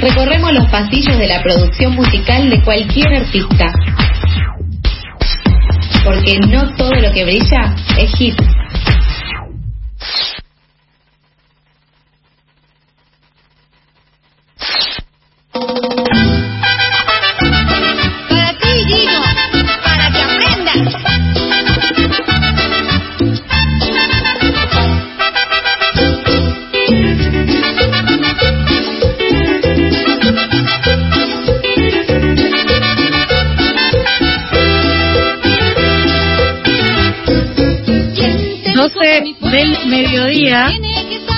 recorremos los pasillos de la producción musical de cualquier artista. Porque no todo lo que brilla es hit.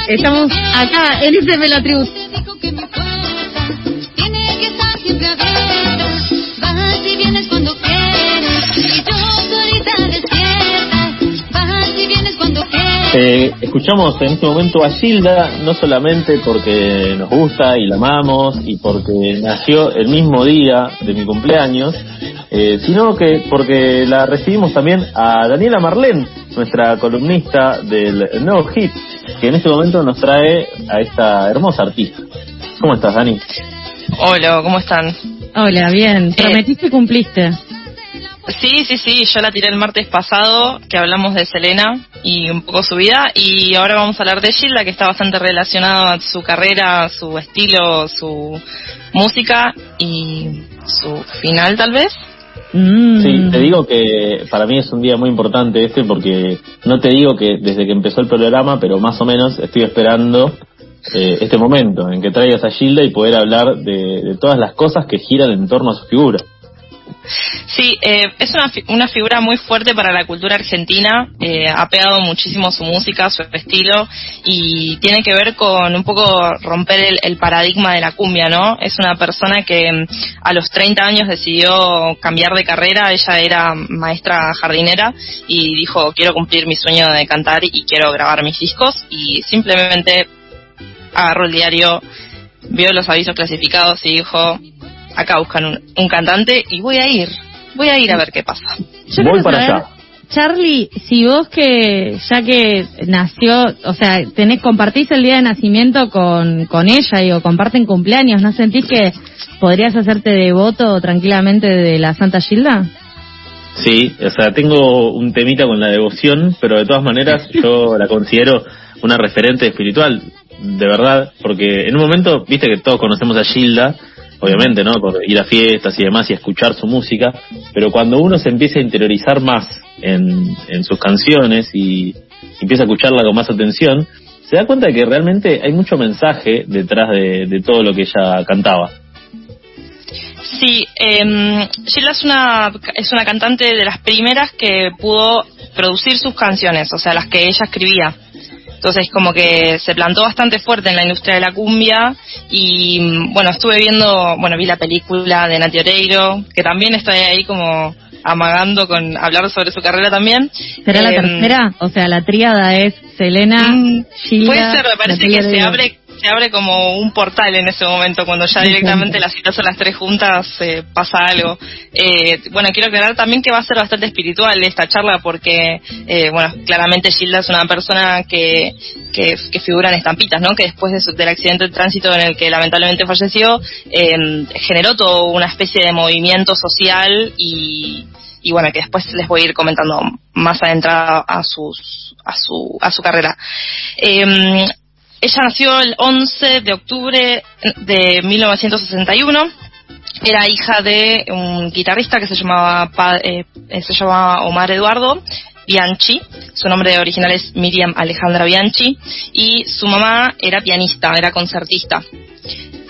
Estamos acá en vienes cuando Eh, escuchamos en este momento a Gilda, no solamente porque nos gusta y la amamos y porque nació el mismo día de mi cumpleaños, eh, sino que porque la recibimos también a Daniela Marlén, nuestra columnista del nuevo hit, que en este momento nos trae a esta hermosa artista. ¿Cómo estás, Dani? Hola, ¿cómo están? Hola, bien. Prometiste y cumpliste. Sí, sí, sí, yo la tiré el martes pasado, que hablamos de Selena y un poco su vida, y ahora vamos a hablar de Gilda, que está bastante relacionado a su carrera, su estilo, su música y su final, tal vez. Mm. Sí, te digo que para mí es un día muy importante este porque no te digo que desde que empezó el programa, pero más o menos estoy esperando eh, este momento en que traigas a Gilda y poder hablar de, de todas las cosas que giran en torno a su figura. Sí, eh, es una, fi- una figura muy fuerte para la cultura argentina, eh, ha pegado muchísimo su música, su estilo y tiene que ver con un poco romper el, el paradigma de la cumbia, ¿no? Es una persona que mm, a los 30 años decidió cambiar de carrera, ella era maestra jardinera y dijo quiero cumplir mi sueño de cantar y quiero grabar mis discos y simplemente agarró el diario, vio los avisos clasificados y dijo acá buscan un, un cantante y voy a ir, voy a ir a ver qué pasa. Yo Voy para saber, allá. Charlie, si vos que ya que nació, o sea, tenés compartís el día de nacimiento con, con ella y o comparten cumpleaños, ¿no sentís que podrías hacerte devoto tranquilamente de la Santa Gilda? Sí, o sea, tengo un temita con la devoción, pero de todas maneras yo la considero una referente espiritual, de verdad, porque en un momento, viste que todos conocemos a Gilda, obviamente, ¿no? Por ir a fiestas y demás y escuchar su música, pero cuando uno se empieza a interiorizar más en, en sus canciones y empieza a escucharla con más atención, se da cuenta de que realmente hay mucho mensaje detrás de, de todo lo que ella cantaba. Sí, eh, Sheila es una, es una cantante de las primeras que pudo producir sus canciones, o sea, las que ella escribía. Entonces, como que se plantó bastante fuerte en la industria de la cumbia y, mm, bueno, estuve viendo, bueno, vi la película de Nati Oreiro, que también está ahí como amagando con hablar sobre su carrera también. ¿Será la Eh, tercera? O sea, la tríada es Selena, Mm. Puede ser, me parece que se abre se abre como un portal en ese momento, cuando ya Me directamente las citas son las tres juntas, eh, pasa algo. Eh, bueno, quiero aclarar también que va a ser bastante espiritual esta charla porque, eh, bueno, claramente Gilda es una persona que, que, que figura en estampitas, ¿no? Que después de su- del accidente de tránsito en el que lamentablemente falleció, eh, generó toda una especie de movimiento social y, y bueno, que después les voy a ir comentando más adentrada a sus a su a su carrera. Eh, ella nació el 11 de octubre de 1961. Era hija de un guitarrista que se llamaba eh, Omar Eduardo Bianchi. Su nombre original es Miriam Alejandra Bianchi y su mamá era pianista, era concertista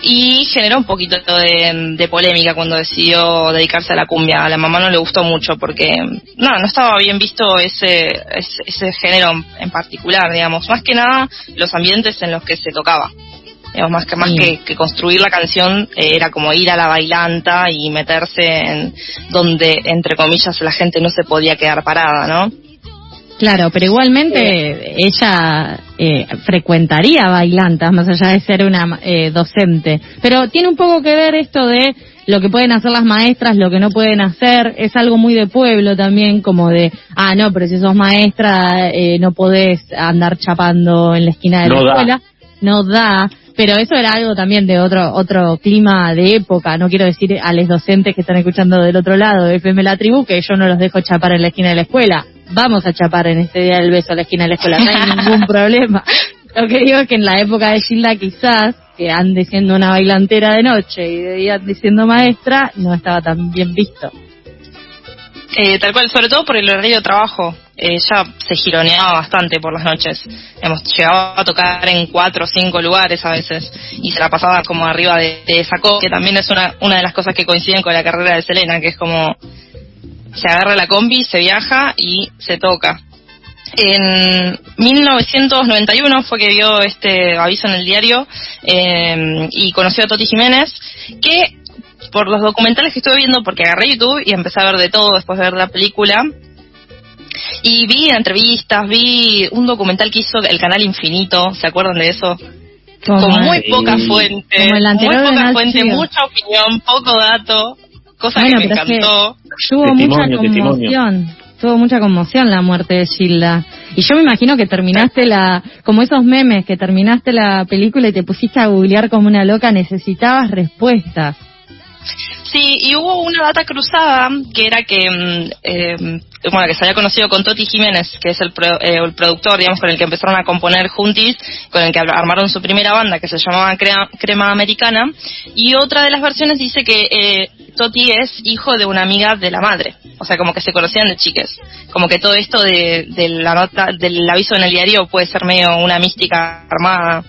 y generó un poquito de, polémica cuando decidió dedicarse a la cumbia. A la mamá no le gustó mucho porque no, no estaba bien visto ese, ese, ese género en particular, digamos. Más que nada los ambientes en los que se tocaba. Digamos, más que, más Sí. que, que construir la canción eh, era como ir a la bailanta y meterse en donde, entre comillas, la gente no se podía quedar parada, ¿no? Claro, pero igualmente ella eh, frecuentaría bailantas, más allá de ser una eh, docente. Pero tiene un poco que ver esto de lo que pueden hacer las maestras, lo que no pueden hacer. Es algo muy de pueblo también, como de, ah, no, pero si sos maestra eh, no podés andar chapando en la esquina de No la da. escuela. No da. Pero eso era algo también de otro otro clima de época. No quiero decir a los docentes que están escuchando del otro lado de FM La Tribu que yo no los dejo chapar en la esquina de la escuela. Vamos a chapar en este día del beso a la esquina de la escuela. No hay ningún problema. Lo que digo es que en la época de Gilda quizás que ande siendo una bailantera de noche y de día ande siendo maestra no estaba tan bien visto. Eh, tal cual, sobre todo por el horario de trabajo. Eh, ella se gironeaba bastante por las noches. Hemos llegado a tocar en cuatro o cinco lugares a veces y se la pasaba como arriba de, de esa co que también es una, una de las cosas que coinciden con la carrera de Selena, que es como se agarra la combi, se viaja y se toca. En 1991 fue que vio este aviso en el diario eh, y conoció a Toti Jiménez, que por los documentales que estuve viendo, porque agarré YouTube y empecé a ver de todo después de ver la película, y vi entrevistas, vi un documental que hizo el canal Infinito, ¿se acuerdan de eso? Como Con muy el- poca fuente, como el muy anterior poca fuente, mucha opinión, poco dato, cosa Bueno, que me pero es que encantó. Tuvo mucha testimonio. conmoción. Tuvo mucha conmoción la muerte de Gilda. Y yo me imagino que terminaste la, como esos memes, que terminaste la película y te pusiste a googlear como una loca, necesitabas respuestas. Sí, y hubo una data cruzada que era que, mm, eh, bueno, que se había conocido con Toti Jiménez, que es el, pro- eh, el productor, digamos, con el que empezaron a componer juntis, con el que ar- armaron su primera banda, que se llamaba Crea- Crema Americana, y otra de las versiones dice que eh, Toti es hijo de una amiga de la madre, o sea, como que se conocían de chiques, como que todo esto de la nota, del aviso en el diario puede ser medio una mística armada.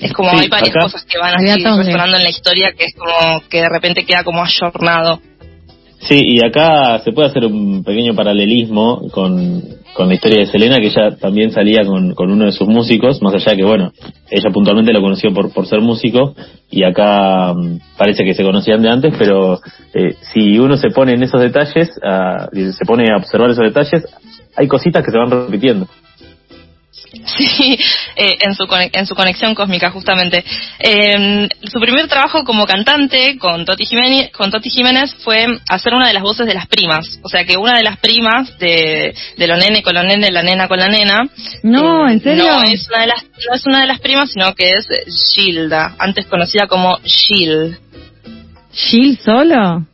Es como Sí, hay varias acá- cosas que van así resonando en la historia que es como que de repente queda como ayornado. Sí, y acá se puede hacer un pequeño paralelismo con, con la historia de Selena, que ella también salía con, con uno de sus músicos, más allá que, bueno, ella puntualmente lo conoció por, por ser músico, y acá mm, parece que se conocían de antes, pero eh, si uno se pone en esos detalles, ah, y se pone a observar esos detalles, hay cositas que se van repitiendo. Sí, eh, en, su, en su conexión cósmica, justamente. Eh, su primer trabajo como cantante con Toti, Jiménez, con Toti Jiménez fue hacer una de las voces de las primas. O sea que una de las primas de, de lo nene con lo nene, la nena con la nena. No, eh, ¿en serio? No es, una de las, no es una de las primas, sino que es Gilda, antes conocida como Gil. ¿Gil solo?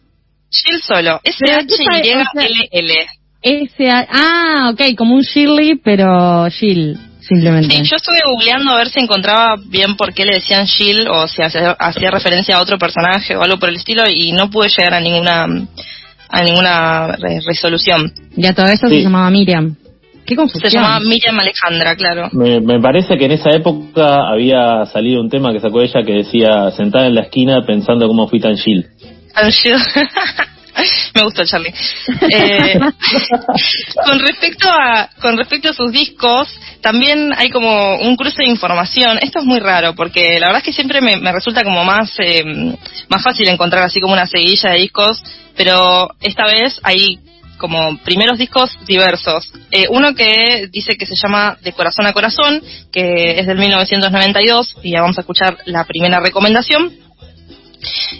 Gil solo, S-H-Y-L-L. Ese, ah, ok, como un Shirley, pero Gil, simplemente. Sí, yo estuve googleando a ver si encontraba bien por qué le decían Jill o si hacía, hacía referencia a otro personaje o algo por el estilo y no pude llegar a ninguna a ninguna re- resolución. Y a todo eso Sí. se llamaba Miriam. Qué confusión. Se llamaba Miriam Alejandra, claro. Me, me parece que en esa época había salido un tema que sacó ella que decía, sentada en la esquina pensando cómo fui tan chill. Tan Jill. Me gustó Charlie. Eh, con respecto a con respecto a sus discos, también hay como un cruce de información. Esto es muy raro porque la verdad es que siempre me, resulta como más eh, más fácil encontrar así como una seguidilla de discos, pero esta vez hay como primeros discos diversos. Eh, uno que dice que se llama De Corazón a Corazón, que es del 1992, y ya vamos a escuchar la primera recomendación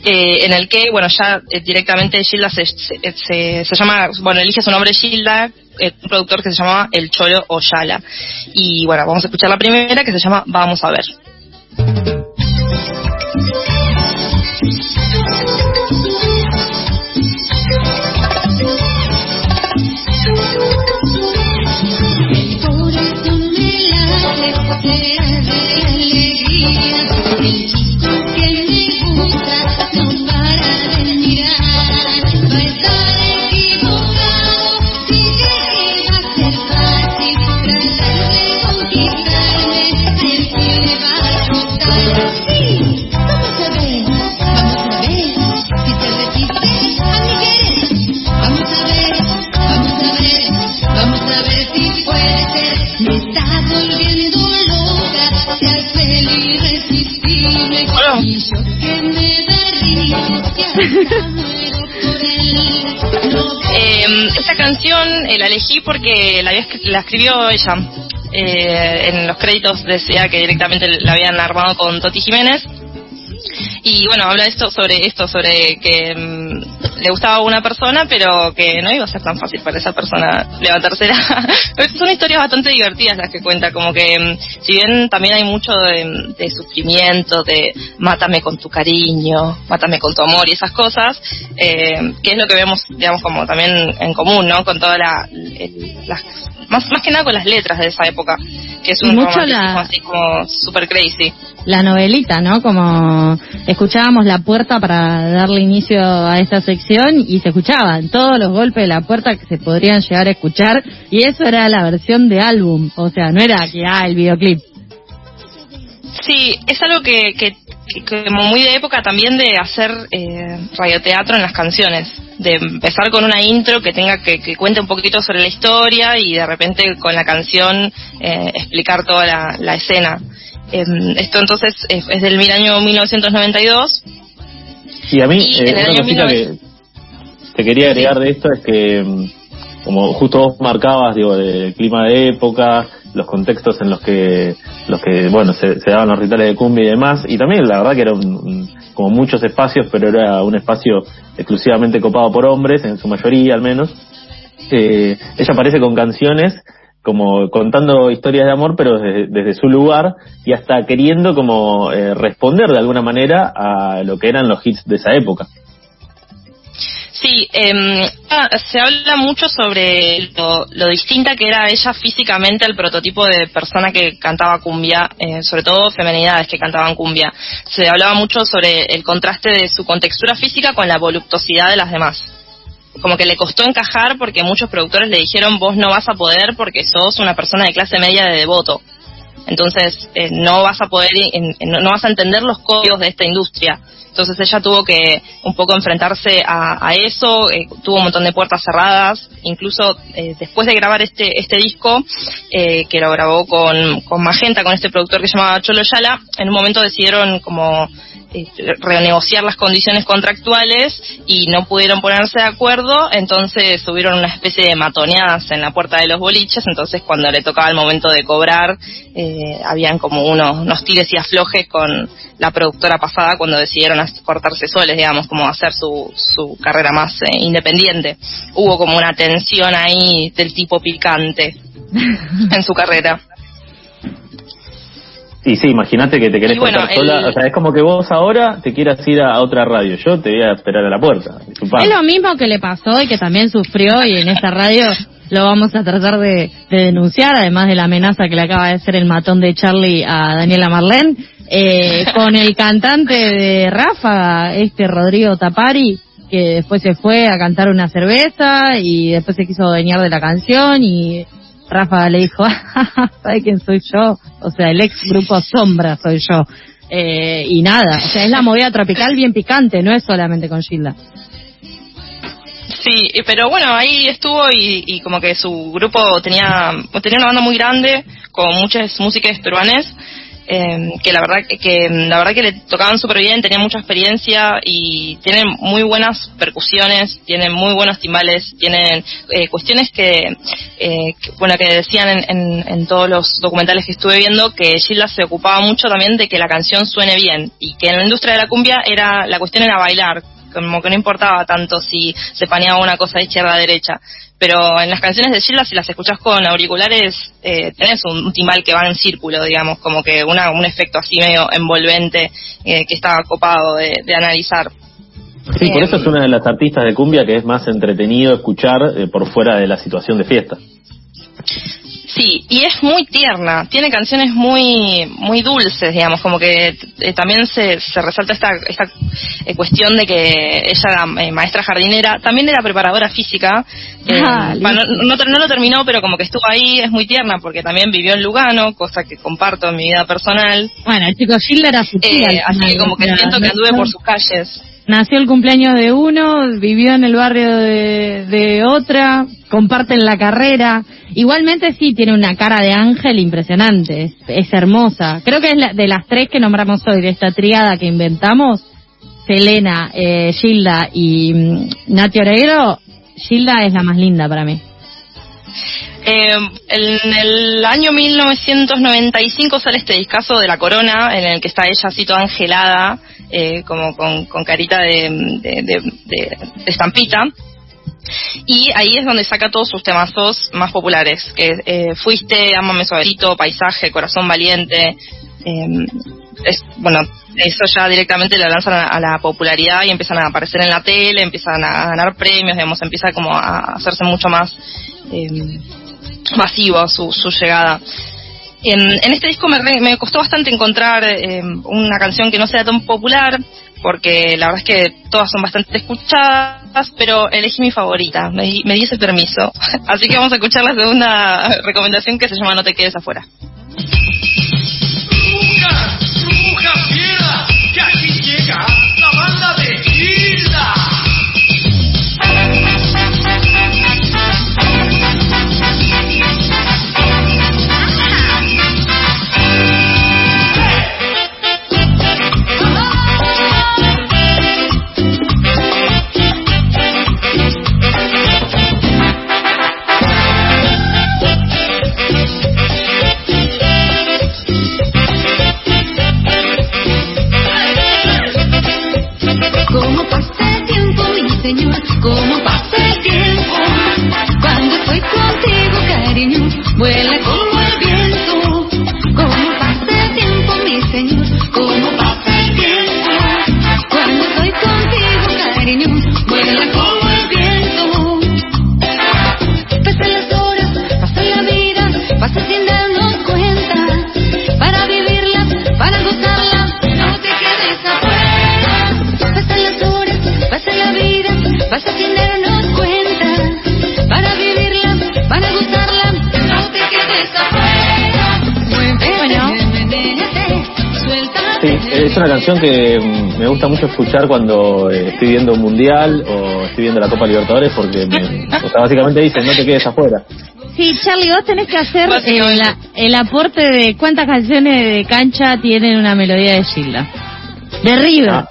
eh, en el que, bueno, ya eh, directamente Gilda se, se, se- llama, bueno, elige su nombre Gilda, eh, un productor que se llamaba El Cholo Oyala. Y bueno, vamos a escuchar la primera que se llama Vamos a ver. Porque la, había la escribió ella. Eh, en los créditos decía que directamente la habían armado con Toti Jiménez. Y bueno, habla esto sobre esto, sobre que mm, le gustaba a una persona, pero que no iba a ser tan fácil para esa persona levantársela. Son historias bastante divertidas las que cuenta, como que mm, si bien también hay mucho de, de sufrimiento, de mátame con tu cariño, mátame con tu amor y esas cosas, eh, que es lo que vemos, digamos, como también en común, ¿no? Con toda la, las, más, más que nada con las letras de esa época, que es Y un mucho la- así como super crazy. la novelita, ¿no? Como escuchábamos la puerta para darle inicio a esta sección y se escuchaban todos los golpes de la puerta que se podrían llegar a escuchar y eso era la versión de álbum, o sea, no era que ah, el videoclip. Sí, es algo que- que como muy de época también de hacer eh, radioteatro en las canciones, de empezar con una intro que tenga que, que cuente un poquito sobre la historia y de repente con la canción eh, explicar toda la, la escena. Em, esto entonces es, es del mil año 1992. Y a mí, Y eh, el una cosita que 1900 te quería agregar de esto es que, mm, como justo vos marcabas, digo, del clima de época, los contextos en los que, los que bueno, se, se daban los rituales de cumbia y demás, y también la verdad que era un- como muchos espacios, pero era un espacio exclusivamente copado por hombres, en su mayoría al menos. Eh, ella aparece con canciones como contando historias de amor, pero desde, desde su lugar y hasta queriendo como eh, responder de alguna manera a lo que eran los hits de esa época. Sí, ah, se habla mucho sobre lo, lo distinta que era ella físicamente al prototipo de persona que cantaba cumbia, eh, sobre todo femenidades que cantaban cumbia. Se hablaba mucho sobre el contraste de su contextura física con la voluptuosidad de las demás. Como que le costó encajar porque muchos productores le dijeron vos no vas a poder porque sos una persona de clase media de devoto. Entonces eh, no vas a poder, no vas a entender los códigos de esta industria. Entonces ella tuvo que un poco enfrentarse a, eso, eh, tuvo un montón de puertas cerradas, incluso eh, después de grabar este este disco, eh, que lo grabó con, con Magenta, con este productor que se llamaba Cholo Yala, en un momento decidieron como renegociar las condiciones contractuales y no pudieron ponerse de acuerdo, entonces tuvieron una especie de matoneadas en la puerta de los boliches, entonces cuando le tocaba el momento de cobrar, eh, habían como unos, unos tires y aflojes con la productora pasada cuando decidieron cortarse soles, digamos, como hacer su, su carrera más eh, independiente. Hubo como una tensión ahí del tipo picante en su carrera. Y sí, imagínate que te querés bueno, cortar sola. el- O sea, es como que vos ahora te quieras ir a otra radio. Yo te voy a esperar a la puerta. Disculpame. Es lo mismo que le pasó y que también sufrió y en esta radio lo vamos a tratar de, de denunciar, además de la amenaza que le acaba de hacer el matón de Charlie a Daniela Marlene, eh, con el cantante de Rafa, este Rodrigo Tapari, que después se fue a cantar una cerveza y después se quiso adueñar de la canción y Rafa le dijo, ¿sabe quién soy yo? O sea, el ex grupo Sombra soy yo. Eh, y nada, o sea, es la movida tropical bien picante, no es solamente con Gilda. Sí, pero bueno, ahí estuvo y, como que su grupo tenía, tenía una banda muy grande con muchas músicas peruanes eh, que la verdad que- la verdad que le tocaban súper bien, tenían mucha experiencia y tienen muy buenas percusiones, tienen muy buenos timbales, tienen eh, cuestiones que, eh, bueno que decían en, en- en todos los documentales que estuve viendo que Gilda se ocupaba mucho también de que la canción suene bien y que en la industria de la cumbia era la cuestión era bailar como que no importaba tanto si se paneaba una cosa de izquierda a derecha. Pero en las canciones de Gilda, si las escuchás con auriculares, eh, tenés un, timbal que va en círculo, digamos, como que una, un efecto así medio envolvente eh, que está copado de, de analizar. Sí, por eso es una de las artistas de cumbia que es más entretenido escuchar eh, por fuera de la situación de fiesta. Sí, y es muy tierna, tiene canciones muy muy dulces, digamos, como que eh, también se, se resalta esta, esta eh, cuestión de que ella era eh, maestra jardinera, también era preparadora física, eh, Ah, no, lo terminó, pero como que estuvo ahí, es muy tierna, porque también vivió en Lugano, cosa que comparto en mi vida personal, Bueno, el chico Gilda era su tía, así que como que siento que anduve por sus calles. Nació el cumpleaños de uno, vivió en el barrio de, otra, comparten la carrera. Igualmente sí, tiene una cara de ángel impresionante, es, hermosa. Creo que es la- de las tres que nombramos hoy, de esta triada que inventamos, Selena, eh, Gilda y mm, Nati Oreiro, Gilda es la más linda para mí. Eh, en el año 1995 sale este discazo de La Corona, en el que está ella así toda angelada, eh, como con, con carita de, de, estampita. Y ahí es donde saca todos sus temazos más populares, que eh, Fuiste, Ámame Suavecito, Paisaje, Corazón Valiente. eh, es, bueno, eso ya directamente le lanzan a, a la popularidad y empiezan a aparecer en la tele, empiezan a ganar premios, digamos, empieza como a hacerse mucho más eh, masivo su, su llegada. En, este disco me, costó bastante encontrar eh, una canción que no sea tan popular, porque la verdad es que todas son bastante escuchadas, pero elegí mi favorita, me, me di ese permiso. Así que vamos a escuchar la segunda recomendación que se llama No te quedes afuera. ¡Bruja! ¡Bruja fiera! ¡Que aquí llega la banda de Hilda! Sí, es una canción que mm, me gusta mucho escuchar cuando eh, estoy viendo un mundial o estoy viendo la Copa Libertadores porque me- o sea, básicamente dicen no te quedes afuera. Sí, Charlie, vos tenés que hacer eh, Básicamente. la- el aporte de cuántas canciones de cancha tienen una melodía de Gilda. De River. Ah,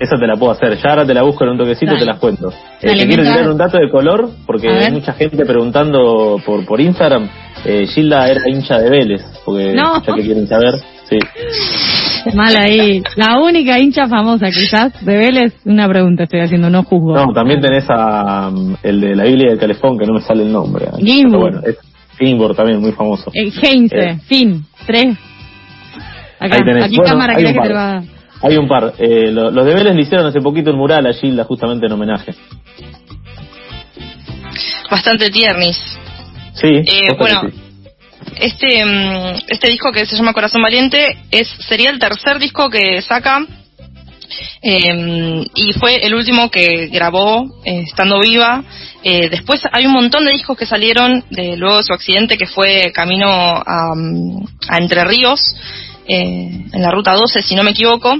esa- te la puedo hacer. Ya ahora te la busco en un toquecito y te las cuento. Eh, te quiero tirar un dato de color porque hay mucha gente preguntando por por Instagram. Eh, Gilda era hincha de Vélez, porque No. ya que quieren saber. Sí. Mal ahí. La única hincha famosa quizás de Vélez, una pregunta estoy haciendo, no juzgo. No, también tenés a mm, el de la Biblia del Calefón, que no me sale el nombre. Gimbur. Pero bueno, es Gimbur también, muy famoso. Eh, Heinze, Eh. fin, tres. Acá, Ahí tenés. aquí Bueno, cámara hay un que te par. lo va a. Hay un par. Eh, lo- los de Vélez le hicieron hace poquito el mural a Gilda justamente en homenaje. Bastante tiernis. Sí. Eh, bueno, sí. Este mm, este disco que se llama Corazón Valiente es sería el tercer disco que saca eh, y fue el último que grabó eh, estando viva. Eh, después hay un montón de discos que salieron de luego de su accidente que fue camino a, mm, Entre Ríos eh, en la ruta 12 si no me equivoco.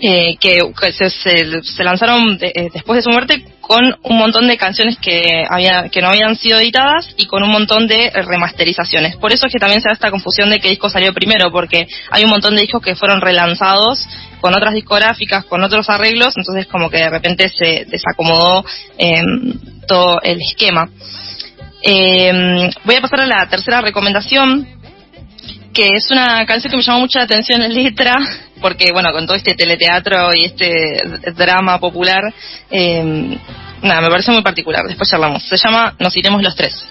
que, se, se- lanzaron de- después de su muerte con un montón de canciones que había que no habían sido editadas y con un montón de remasterizaciones. Por eso es que también se da esta confusión de qué disco salió primero, porque hay un montón de discos que fueron relanzados con otras discográficas, con otros arreglos, entonces como que de repente se desacomodó eh, todo el esquema. Eh, voy a pasar a la tercera recomendación, que es una canción que me llamó mucha atención en letra, porque bueno, con todo este teleteatro y este drama popular, eh, nada, me parece muy particular, después charlamos. Se llama Nos iremos los tres.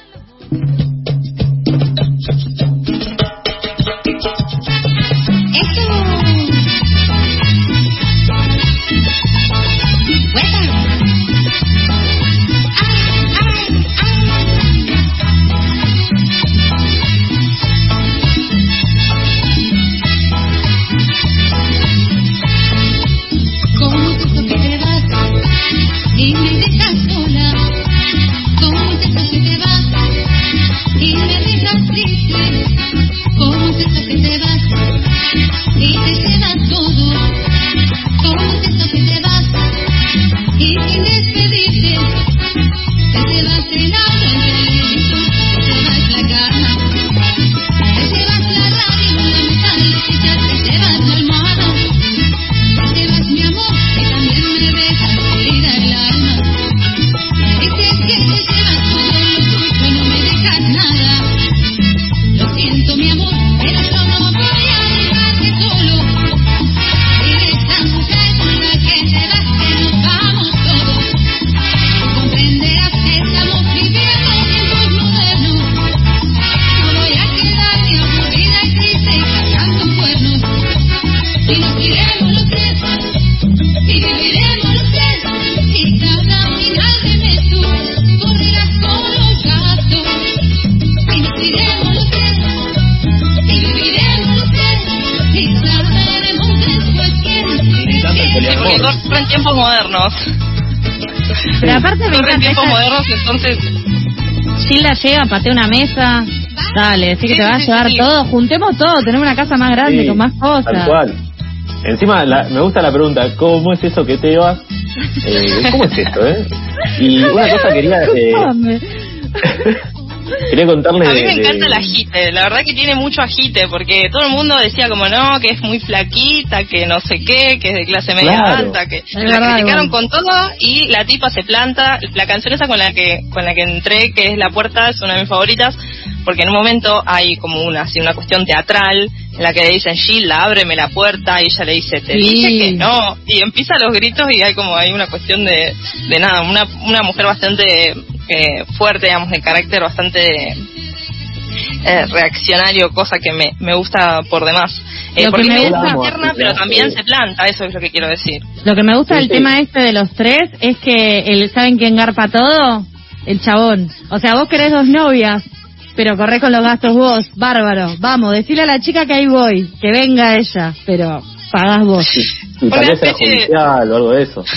Modernos. Pero aparte me Corren encanta tiempos esa- modernos, entonces Gilda llega, patea una mesa, dale, decir que Sí, te va a sí, llevar sí. todo, juntemos todo, tenemos una casa más grande Sí, con más Tal cosas. cual. Encima, la- me gusta la pregunta, ¿cómo es eso que te vas? Eh, ¿Cómo es esto, eh? Y una cosa quería... eh, Disculpame. quería contarle... A mí me de- encanta el agite, la verdad que tiene mucho agite, porque todo el mundo decía como no, que es muy flaquita, que no sé qué, que es de clase media Claro. alta, que la verdad, criticaron con todo y la tipa se planta. La canción esa con la que con la que entré, que es La Puerta, es una de mis favoritas, porque en un momento hay como una así una cuestión teatral en la que le dicen Gilda, ábreme la puerta y ella le dice, te Sí. dije que no, y empieza los gritos y hay como hay una cuestión de, de nada, una, una mujer bastante eh, fuerte, digamos, de carácter bastante eh, reaccionario, cosa que me, me gusta por demás. Eh, Lo que porque me es gusta- tierna, pero también se planta, eso es lo que quiero decir. Lo que me gusta Sí, del sí. tema este de los tres es que el, ¿saben quién garpa todo? El chabón. O sea, vos querés dos novias, pero corres con los gastos vos. Bárbaro. Vamos, decirle a la chica que ahí voy, que venga ella, pero pagás vos. Y tal vez era especie de- judicial o algo de eso.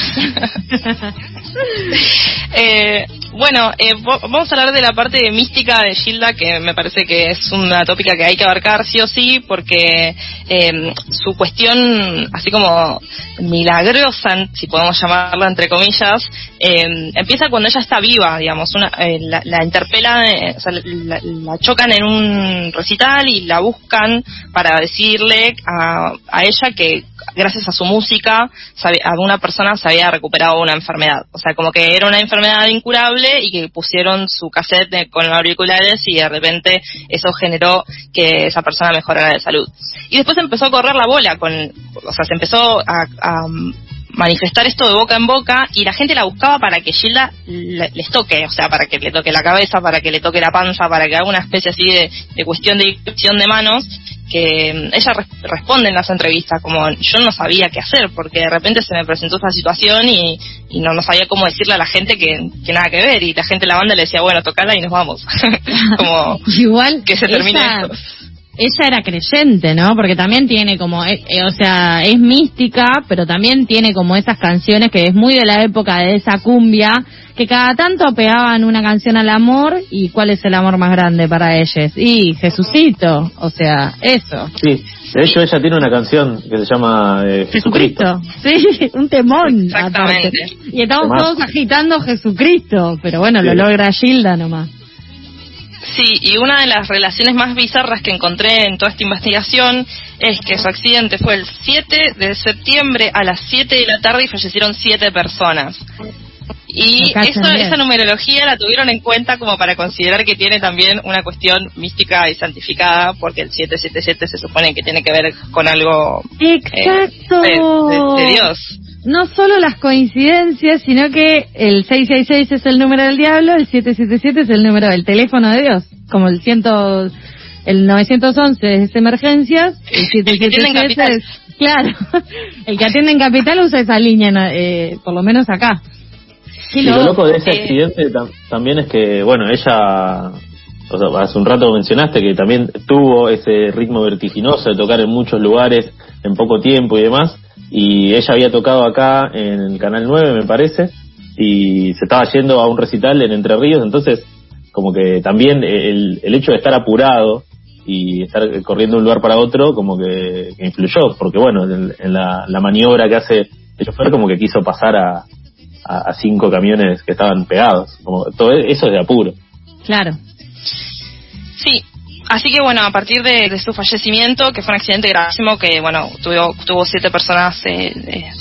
Eh, bueno, eh, vamos a hablar de la parte mística de Gilda, que me parece que es una tópica que hay que abarcar sí o sí, porque eh, su cuestión, así como milagrosa, si podemos llamarla entre comillas, eh, empieza cuando ella está viva, digamos, una, eh, la, la interpelan, eh, o sea, la, la chocan en un recital y la buscan para decirle a, a ella que gracias a su música sabe- alguna persona se había recuperado una enfermedad. O sea, como que era una enfermedad incurable y que pusieron su cassette de- con auriculares y de repente eso generó que esa persona mejorara de salud. Y después empezó a correr la bola con, o sea, se empezó a, a manifestar esto de boca en boca y la gente la buscaba para que Gilda le- les toque, o sea, para que le toque la cabeza, para que le toque la panza, para que haga una especie así de, de cuestión de dirección de manos que mm, ella res- responde en las entrevistas como yo no sabía qué hacer porque de repente se me presentó esta situación y, y no, no sabía cómo decirle a la gente que, que nada que ver y la gente de la banda le decía bueno tocala y nos vamos como Igual que se termine esto. Ella era creyente, ¿no? Porque también tiene como, eh, eh, o sea, es mística, pero también tiene como esas canciones que es muy de la época de esa cumbia, que cada tanto pegaban una canción al amor y cuál es el amor más grande para ellos. Y Jesucito, o sea, eso. Sí, de hecho ella tiene una canción que se llama eh, Jesucristo. Jesucristo. Sí, un temón. Exactamente. aparte. Y estamos Temazo. todos agitando Jesucristo, pero bueno, lo logra Gilda nomás. Sí, y una de las relaciones más bizarras que encontré en toda esta investigación es que su accidente fue el 7 de septiembre a las 7 de la tarde y fallecieron 7 personas. Y eso, esa numerología la tuvieron en cuenta como para considerar que tiene también una cuestión mística y santificada, porque el 777 se supone que tiene que ver con algo eh, Exacto. de, de- de Dios. No solo las coincidencias, sino que el 666 es el número del diablo, el 777 es el número del teléfono de Dios. Como el ciento, el 911 es emergencias, el El que atiende en 777 Capital. es, claro, el que atiende en capital usa esa línea, eh, por lo menos acá. Y lo loco de ese Eh, accidente tam- también es que, bueno, ella, o sea, hace un rato mencionaste que también tuvo ese ritmo vertiginoso de tocar en muchos lugares en poco tiempo y demás, y ella había tocado acá en el Canal 9, me parece, y se estaba yendo a un recital en Entre Ríos, entonces, como que también el, el hecho de estar apurado y estar corriendo de un lugar para otro, como que, que influyó, porque bueno, en, en la, la maniobra que hace el chofer, como que quiso pasar a, a, a cinco camiones que estaban pegados. Como todo eso es de apuro. Claro. Sí, así que bueno, a partir de, su fallecimiento, que fue un accidente gravísimo, que bueno, tuvo, tuvo siete personas eh,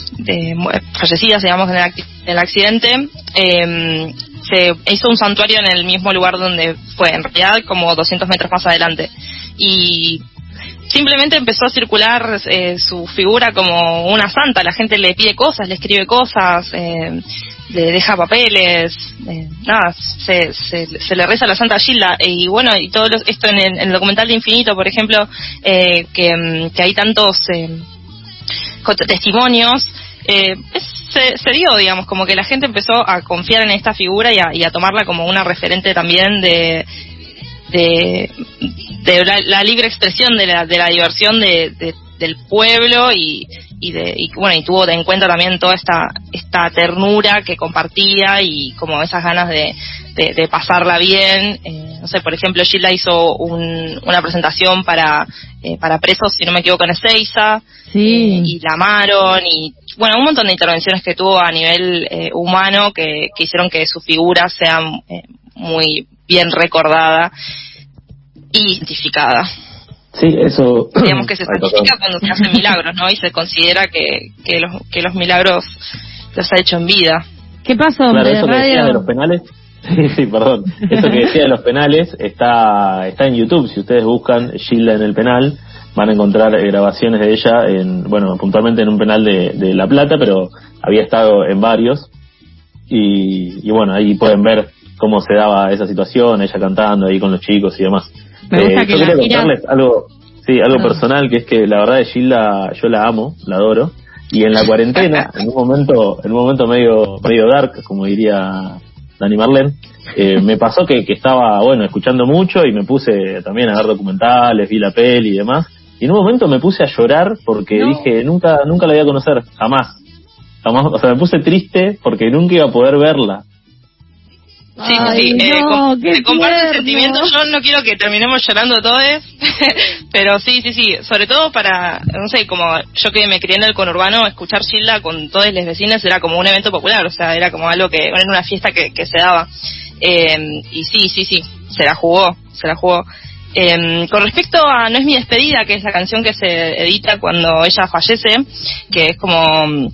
fallecidas, digamos, en el, en el accidente, eh, se hizo un santuario en el mismo lugar donde fue, en realidad como 200 metros más adelante. Y simplemente empezó a circular eh, su figura como una santa, la gente le pide cosas, le escribe cosas, eh, le deja papeles, eh, nada, se, se, le reza a la Santa Gilda. Y bueno, y todo esto en el, en el documental de Infinito, por ejemplo, eh, que, mm, que hay tantos eh, testimonios, es- se, se dio, digamos, como que la gente empezó a confiar en esta figura y a, y a tomarla como una referente también de, de la, la libre expresión, de la, de la diversión, de, de del pueblo y, y de y, bueno y tuvo en cuenta también toda esta esta ternura que compartía y como esas ganas de, de, de pasarla bien eh, no sé por ejemplo Gilda hizo un- una presentación para eh, para presos si no me equivoco en Ezeiza Sí. eh, y la amaron y bueno un montón de intervenciones que tuvo a nivel eh, humano que, que hicieron que su figura sea muy bien recordada identificada Sí, eso. digamos que se santifica cuando se hacen milagros, ¿no? Y se considera que, que, los, que los milagros los ha hecho en vida. ¿Qué pasó, Claro, hombre? eso que decía de los penales. Sí, sí, perdón. Eso que decía de los penales está está en YouTube. Si ustedes buscan Gilda en el penal, van a encontrar eh, grabaciones de ella, en bueno, puntualmente en un penal de, de La Plata, pero había estado en varios. Y, y bueno, ahí pueden ver cómo se daba esa situación, ella cantando ahí con los chicos y demás. Me gusta Eh, que yo la quería contarles algo, sí, algo Ah. personal, que es que la verdad de Gilda yo la amo, la adoro. Y en la cuarentena, en un momento, en un momento medio, medio dark, como diría Dani Marlene, eh, me pasó que, que estaba, bueno, escuchando mucho y me puse también a ver documentales, vi la peli y demás. Y en un momento me puse a llorar porque No. dije, nunca, nunca la voy a conocer, jamás. Jamás, o sea, me puse triste porque nunca iba a poder verla. Sí, Ay, sí, eh, no, com- el sentimiento. Yo no quiero que terminemos llorando todos, pero sí, sí, sí. Sobre todo para, no sé, como yo que me crié en el conurbano, escuchar Gilda con todos los vecinos era como un evento popular, o sea, era como algo que, era una fiesta que, que se daba. Eh, y sí, sí, sí, se la jugó, se la jugó. Eh, con respecto a No es mi despedida, que es la canción que se edita cuando ella fallece, que es como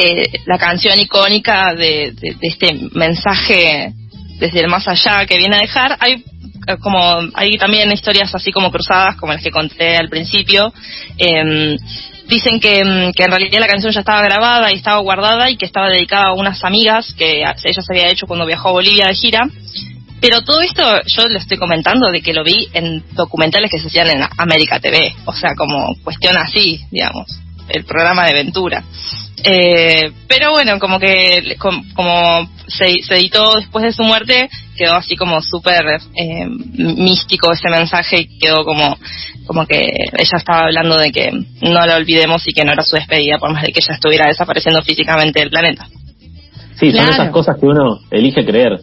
eh, la canción icónica de, este mensaje desde el más allá que viene a dejar. Hay eh, como hay también historias así como cruzadas como las que conté al principio. Em, dicen que, em, que en realidad la canción ya estaba grabada y estaba guardada y que estaba dedicada a unas amigas que ella se había hecho cuando viajó a Bolivia de gira. Pero todo esto yo lo estoy comentando de que lo vi en documentales que se hacían en América TV, o sea, como cuestión así, digamos, el programa de Ventura. Eh, pero bueno, como que com- como se, se editó después de su muerte, quedó así como súper eh, místico ese mensaje y quedó como, como que ella estaba hablando de que no la olvidemos y que no era su despedida, por más de que ella estuviera desapareciendo físicamente del planeta. Sí, son esas cosas que uno elige creer.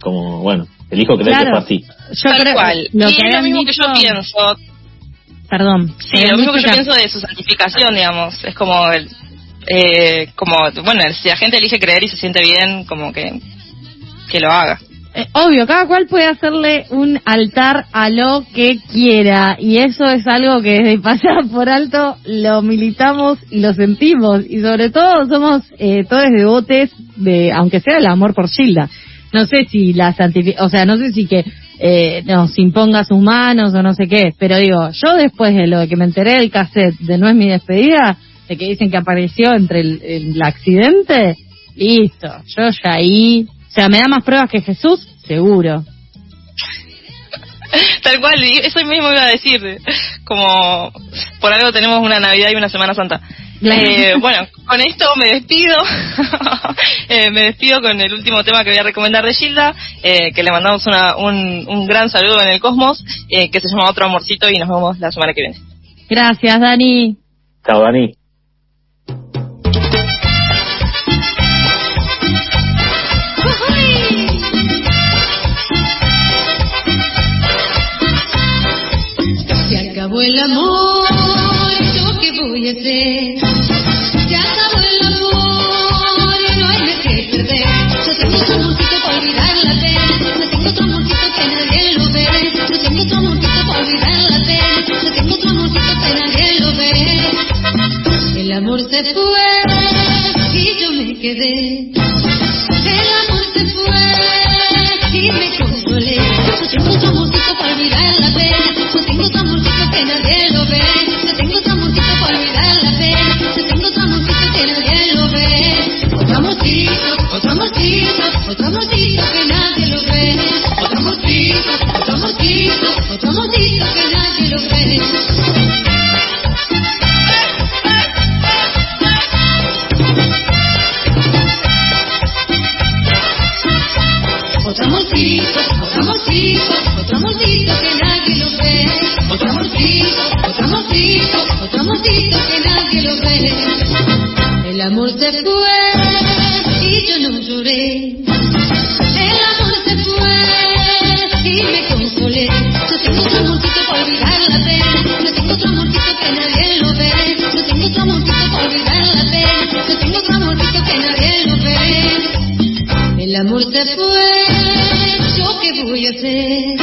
Como, bueno, elijo creer que fue así. Yo Tal creo cual. lo y que es lo mismo que yo pienso. Perdón. Sí, lo mismo que yo pienso de su santificación, digamos. Es como, el, eh, como, bueno, si la gente elige creer y se siente bien, como que, que lo haga. Eh, obvio, cada cual puede hacerle un altar a lo que quiera y eso es algo que de pasar por alto lo militamos y lo sentimos y sobre todo somos eh, todos devotes de, aunque sea el amor por Gilda. No sé si la santificación, o sea, no sé si que eh, nos imponga sus manos o no sé qué, pero digo, yo después de lo que me enteré del cassette de No es mi despedida, de que dicen que apareció entre el, el accidente, listo, yo ya ahí, o sea, me da más pruebas que Jesús, seguro. Tal cual, eso mismo iba a decir. Como, por algo tenemos una Navidad y una Semana Santa. Eh, bueno, con esto me despido. Eh, me despido con el último tema que voy a recomendar de Gilda, eh, que le mandamos una, un, un gran saludo en el cosmos, eh, que se llama Otro Amorcito y nos vemos la semana que viene. Gracias, Dani. Chao, Dani. Se acabó el amor, ¿yo qué voy a hacer? Amor se fue y yo me quedé. El amor se fue y me consolé. Yo tengo otro amorcito para olvidar la pena. Yo tengo otro amorcito que nadie lo ve. Yo tengo otro amorcito para olvidar la pena. Yo tengo otro amorcito que nadie lo ve. Otro amorcito, otro amorcito, otro amorcito que nadie lo ve. Otro amorcito, otro amorcito, otro amorcito que nadie lo ve. amorcito, otro amorcito que nadie lo ve. Otro amorcito, otro amorcito, otro amorcito que nadie lo ve. El amor se fue y yo no lloré. El amor se fue y me consolé. No tengo otro amorcito para olvidar la pena. No tengo otro amorcito que nadie lo ve. No tengo otro amorcito para olvidar la pena. No tengo otro amorcito que nadie lo ve. El amor se fue qué